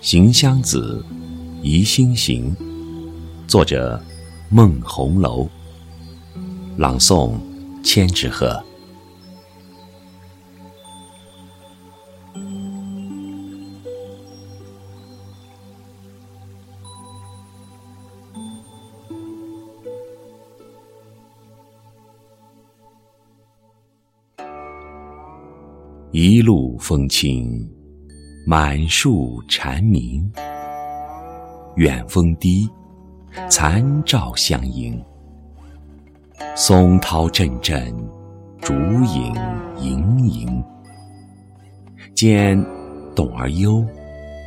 行香子·疑心行，作者：孟红楼，朗诵：千纸鹤。一路风轻，满树蝉鸣。远峰低，残照相迎。松涛阵阵，竹影盈盈。见董而幽，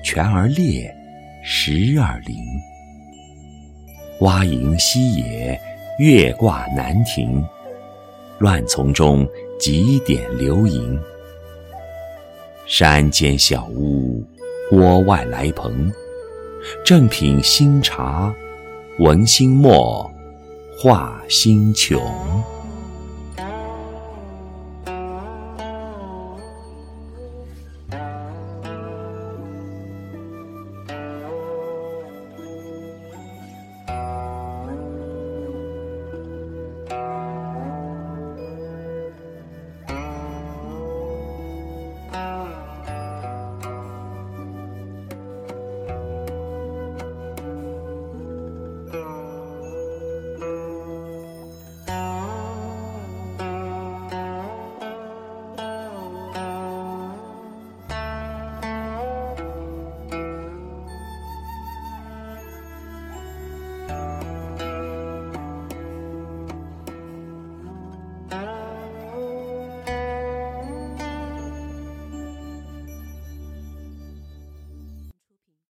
泉而冽，石而灵。蛙吟溪野，月挂南亭。乱丛中，几点流萤。山间小屋，郭外来朋。正品新茶，闻新墨，画新琼。Ta-da!